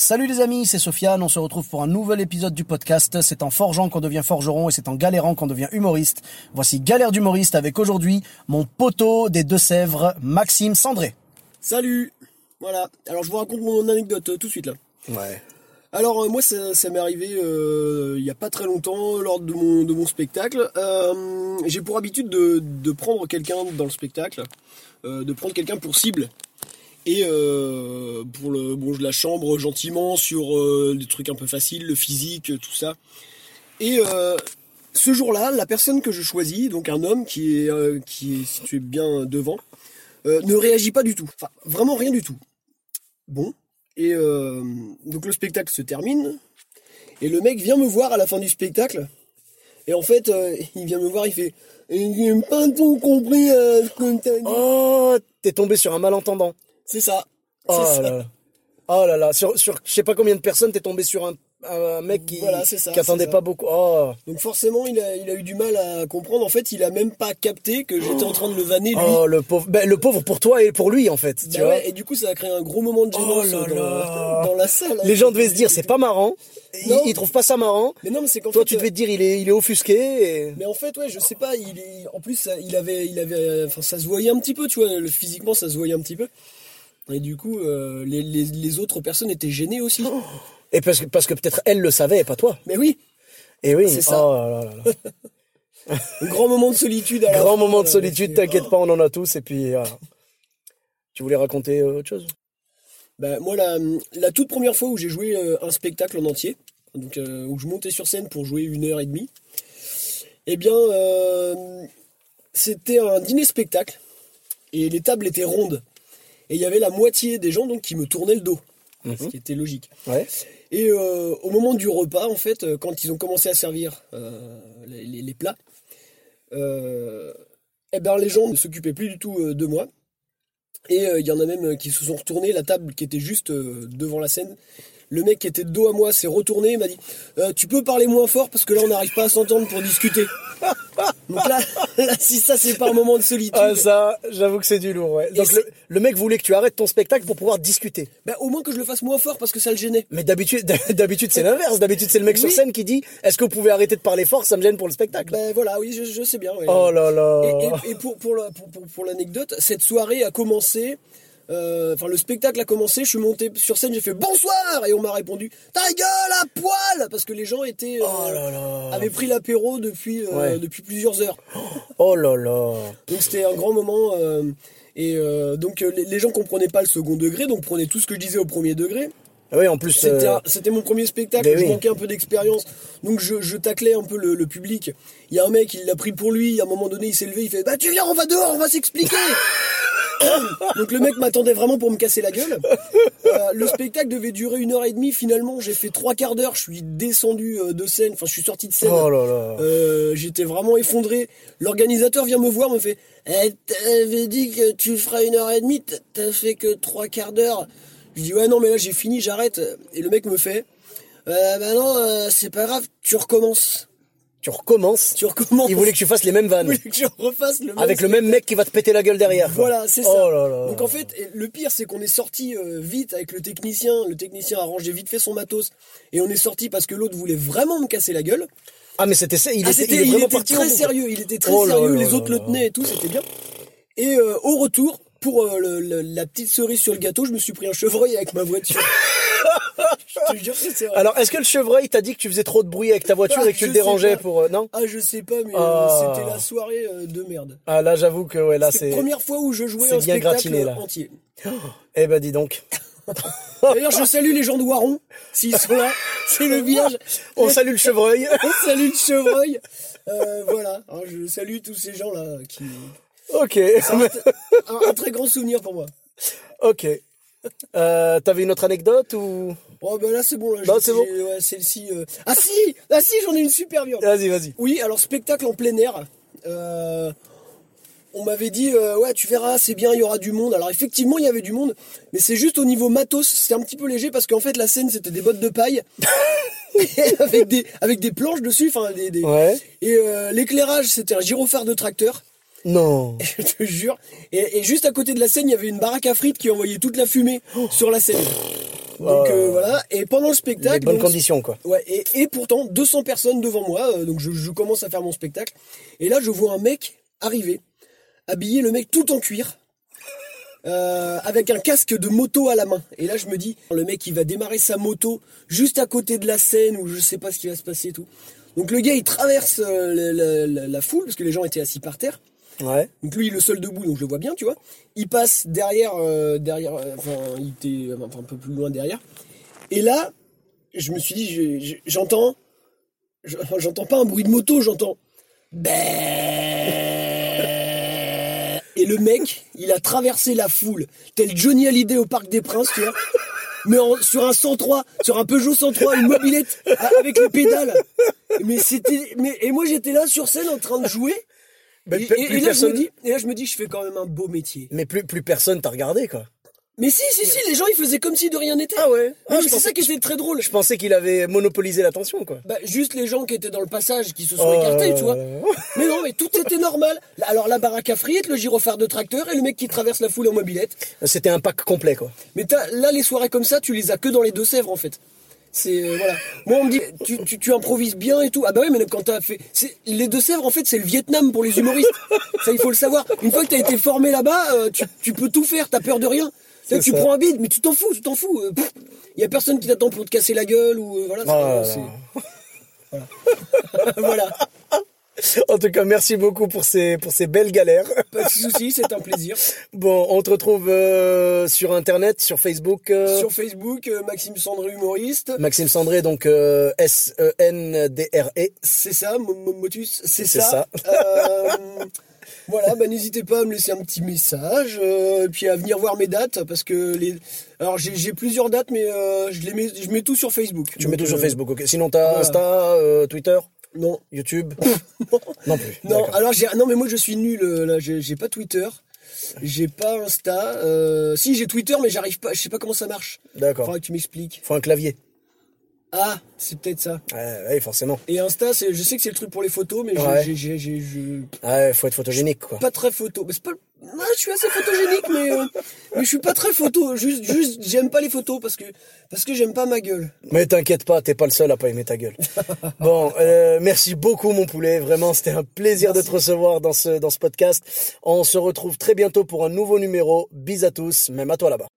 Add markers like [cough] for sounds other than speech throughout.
Salut les amis, c'est Sofiane, on se retrouve pour un nouvel épisode du podcast. C'est en forgeant qu'on devient forgeron et c'est en galérant qu'on devient humoriste. Voici Galère d'humoriste avec aujourd'hui mon poteau des Deux-Sèvres, Maxime Sandré. Salut Voilà, alors je vous raconte mon anecdote euh, tout de suite là. Ouais. Alors euh, moi ça, ça m'est arrivé euh, il y a pas très longtemps lors de mon, de mon spectacle. J'ai pour habitude de, de prendre quelqu'un dans le spectacle, de prendre quelqu'un pour cible. Et euh, pour le bon je la chambre gentiment sur euh, des trucs un peu faciles, le physique, tout ça. Et euh, ce jour-là, la personne que je choisis, donc un homme qui est, qui est situé bien devant, ne réagit pas du tout. Enfin, vraiment rien du tout. Bon. Et donc le spectacle se termine. Et le mec vient me voir à la fin du spectacle. Et en fait, il vient me voir, il fait J'ai pas tout compris ce que t'as dit. Oh, t'es tombé sur un malentendant. C'est ça. Oh ça. là là. Oh là là, sur, sur je sais pas combien de personnes t'es tombé sur un, un mec qui, Voilà, c'est ça, qui attendait ça. pas beaucoup. Oh. Donc forcément, il a, il a eu du mal à comprendre. En fait, il a même pas capté que j'étais en train de le vanner lui. Oh le pauvre, ben, le pauvre pour toi et pour lui en fait, tu Bah vois. ouais, et du coup, ça a créé un gros moment de Oh gênance dans, là. dans la salle. Les gens devaient se dire c'est pas marrant. Ils, trouvent pas ça marrant. Mais non, mais c'est Toi fait, tu devais te dire il est il est offusqué. Et... Mais en fait, ouais, je sais pas. Il est, en plus, ça- il avait, il avait, enfin, ça se voyait un petit peu, tu vois. le- Physiquement, ça se voyait un petit peu. Et du coup, euh, les, les, les autres personnes étaient gênées aussi. Et parce que parce que peut-être elle le savait et pas toi. Mais oui, Et oui. C'est ça. Oh là là là. [laughs] un grand moment de solitude. Grand moment de euh, solitude, t'inquiète pas, on en a tous. Et puis euh, tu voulais raconter euh, autre chose? Bah, moi, la, la toute première fois où j'ai joué un spectacle en entier, donc euh, où je montais sur scène pour jouer une heure et demie, eh bien, euh, c'était un dîner-spectacle et les tables étaient rondes. Et il y avait la moitié des gens donc qui me tournaient le dos, ce qui était logique. Ouais. Et euh, au moment du repas, en fait, euh, quand ils ont commencé à servir euh, les, plats, euh, eh ben, les gens ne s'occupaient plus du tout de moi. Et il y en a même qui se sont retournés, la table qui était juste devant la scène. Le mec qui était de dos à moi s'est retourné et m'a dit Euh, Tu peux parler moins fort parce que là on n'arrive pas à s'entendre pour discuter. [laughs] Donc là, là, si ça c'est pas un moment de solitude, Ah ça, j'avoue que c'est du lourd. Ouais. Donc le, le mec voulait que tu arrêtes ton spectacle pour pouvoir discuter. bah, au moins que je le fasse moins fort parce que ça le gênait. Mais d'habitude, [laughs] d'habitude c'est l'inverse. D'habitude c'est le mec sur scène qui dit Est-ce que vous pouvez arrêter de parler fort? Ça me gêne pour le spectacle. Ben voilà, oui, je, je sais bien. ouais. oh là là. Et, et- et pour, pour, la- pour, pour- pour l'anecdote, cette soirée a commencé. Euh, Enfin, le spectacle a commencé. Je suis monté sur scène, j'ai fait bonsoir et on m'a répondu ta gueule à poil parce que les gens étaient euh, Oh là là. avaient pris l'apéro depuis euh, Ouais. depuis plusieurs heures. [gasps] Oh là là. Donc c'était un grand moment. et euh, donc euh, les, gens comprenaient pas le second degré, donc prenaient tout ce que je disais au premier degré. Oui, en plus. C'était euh, mon premier spectacle, ben je oui. manquais un peu d'expérience, donc je, je taclais un peu le, le public. Il y a un mec, il l'a pris pour lui, à un moment donné, il s'est levé, il fait Bah tu viens, on va dehors, on va s'expliquer [laughs] Donc le mec m'attendait vraiment pour me casser la gueule. Euh, le spectacle devait durer une heure et demie, finalement j'ai fait trois quarts d'heure, je suis descendu euh, de scène, enfin je suis sorti de scène. Oh là là. Euh, J'étais vraiment effondré. L'organisateur vient me voir, me fait eh, T'avais dit que tu feras une heure et demie, t'as- fait que trois quarts d'heure. Je dis Ouais, non, mais là j'ai fini, j'arrête. Et le mec me fait euh, Bah non, c'est pas grave, tu recommences. Tu recommences. Tu recommences. Il voulait que tu fasses les mêmes Il vannes. voulait que je refasse le même Avec le même mec qui va te péter la gueule derrière. quoi. Voilà, c'est Oh ça. là là. Donc en fait, le pire, c'est qu'on est sorti euh, vite avec le technicien. Le technicien a rangé vite fait son matos. Et on est sorti parce que l'autre voulait vraiment me casser la gueule. Ah, mais c'était ça. Il, Ah, était, il il était très sérieux, il était très Oh sérieux, les autres le tenaient et tout, c'était bien. Et euh, au retour, pour euh, le- le- la petite cerise sur le gâteau, je me suis pris un chevreuil avec ma voiture. Je te jure que c'est vrai. Alors, est-ce que le chevreuil t'a dit que tu faisais trop de bruit avec ta voiture Ah, et que tu le sais dérangeais pour. euh, non Ah, je sais pas, mais euh, Ah. c'était la soirée euh, de merde. Ah, là, j'avoue que, ouais, là, C'est première fois où je jouais un bien spectacle gratiné, là. entier. Eh ben, dis donc. D'ailleurs, je salue les gens de Waron, s'ils sont là. C'est le village. On salue le chevreuil. [laughs] On salue le chevreuil. Euh, voilà. Alors, je salue tous ces gens-là qui. ok. Un, un très grand souvenir pour moi. ok. Euh, T'avais une autre anecdote ou? Oh bah là c'est bon là. Non, j'ai- c'est bon. Ouais, celle-ci. euh, Ah si, ah si, j'en ai une super bien. Vas-y, vas-y. Oui, alors spectacle en plein air. Euh, on m'avait dit euh, ouais tu verras c'est bien il y aura du monde. Alors effectivement il y avait du monde, mais c'est juste au niveau matos c'était un petit peu léger parce qu'en fait la scène c'était des bottes de paille [laughs] avec des avec des planches dessus, enfin des, des- Ouais. et l'éclairage c'était un gyrophare de tracteur. Non. [laughs] Je te jure. Et, et juste à côté de la scène, il y avait une baraque à frites qui envoyait toute la fumée sur la scène. Donc Oh. euh, voilà. Et pendant le Les spectacle, bonnes donc, conditions, quoi. Ouais, et, et pourtant 200 personnes devant moi, euh, donc je, je commence à faire mon spectacle. Et là, je vois un mec arriver, habillé, le mec tout en cuir, euh, avec un casque de moto à la main. Et là, je me dis, le mec, il va démarrer sa moto juste à côté de la scène où je sais pas ce qui va se passer et tout. Donc le gars, il traverse la, la- la- la foule parce que les gens étaient assis par terre. Ouais. Donc lui, il est le seul debout, donc je le vois bien, tu vois. Il passe derrière, euh, derrière, euh, enfin, il était un peu plus loin derrière. Et là, je me suis dit, je- je- j'entends, je- j'entends pas un bruit de moto, j'entends. Et le mec, il a traversé la foule, tel Johnny Hallyday au Parc des Princes, tu vois. Mais en- sur un 103, sur un Peugeot 103, une mobilette avec les pédales. Mais c'était, mais et moi j'étais là sur scène en train de jouer. Mais Et, là, je me dis, et là, je me dis, je fais quand même un beau métier. Mais plus, plus personne t'a regardé, quoi. Mais si, si, si, les gens, ils faisaient comme si de rien n'était. Ah ouais Ah, c'est ça qui était très drôle. Je pensais qu'il avait monopolisé l'attention, quoi. Bah, juste les gens qui étaient dans le passage, qui se sont Oh écartés, tu vois. là. Mais non, mais tout était normal. Alors, la baraque à frites, le gyrophare de tracteur et le mec qui traverse la foule en mobilette. C'était un pack complet, quoi. Mais t'as- là, les soirées comme ça, tu les as que dans les Deux-Sèvres, en fait. C'est, euh, voilà. Moi, on me dit, tu, tu, tu improvises bien et tout. Ah bah oui, mais quand t'as fait, c'est, les Deux-Sèvres, en fait, c'est le Vietnam pour les humoristes. [laughs] ça, il faut le savoir. Une fois que t'as été formé là-bas, euh, tu, tu peux tout faire, t'as peur de rien. Tu prends un bide, mais tu t'en fous, tu t'en fous. Euh, Il y a personne qui t'attend pour te casser la gueule ou, euh, voilà. Oh là c'est- là. voilà. [laughs] En tout cas, merci beaucoup pour ces, pour ces belles galères. Pas de soucis, c'est un plaisir. [laughs] Bon, on te retrouve euh, sur Internet, sur Facebook. euh, Sur Facebook, euh, Maxime Sandré, humoriste. Maxime Sandré, donc S-E-N-D-R-E. C'est ça, Mo- Mo- Motus, c'est ça. ça. [laughs] Voilà, bah, n'hésitez pas à me laisser un petit message, et puis à venir voir mes dates, parce que les. Alors j'ai plusieurs dates, mais je les mets, je mets tout sur Facebook. Tu mets tout sur Facebook, ok. Sinon, t'as. Insta, Twitter, Non, YouTube [laughs] Non plus. non. Alors j'ai, non, mais moi je suis nul euh, là. J'ai pas Twitter, j'ai pas Insta. Euh, si j'ai Twitter, mais j'arrive pas. Je sais pas comment ça marche. D'accord. Faudra que tu m'expliques. Faut un clavier. Ah, c'est peut-être ça. Ouais, ouais, forcément. Et Insta, c'est, je sais que c'est le truc pour les photos, mais j'ai- Ouais. j'ai, Ouais, faut être photogénique, quoi. pas très photo. Mais c'est pas. Ah, je suis assez photogénique, mais euh, mais je suis pas très photo. Juste, juste, j'aime pas les photos parce que parce que j'aime pas ma gueule. Mais t'inquiète pas, t'es pas le seul à pas aimer ta gueule. [laughs] bon, euh, merci beaucoup mon poulet. Vraiment, c'était un plaisir de te recevoir dans ce, dans ce podcast. On se retrouve très bientôt pour un nouveau numéro. Bis à tous, même à toi là-bas.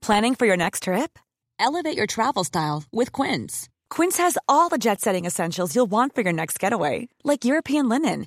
Planning for your next trip? Elevate your travel style with Quince. Quince has all the jet setting essentials you'll want for your next getaway, like European linen,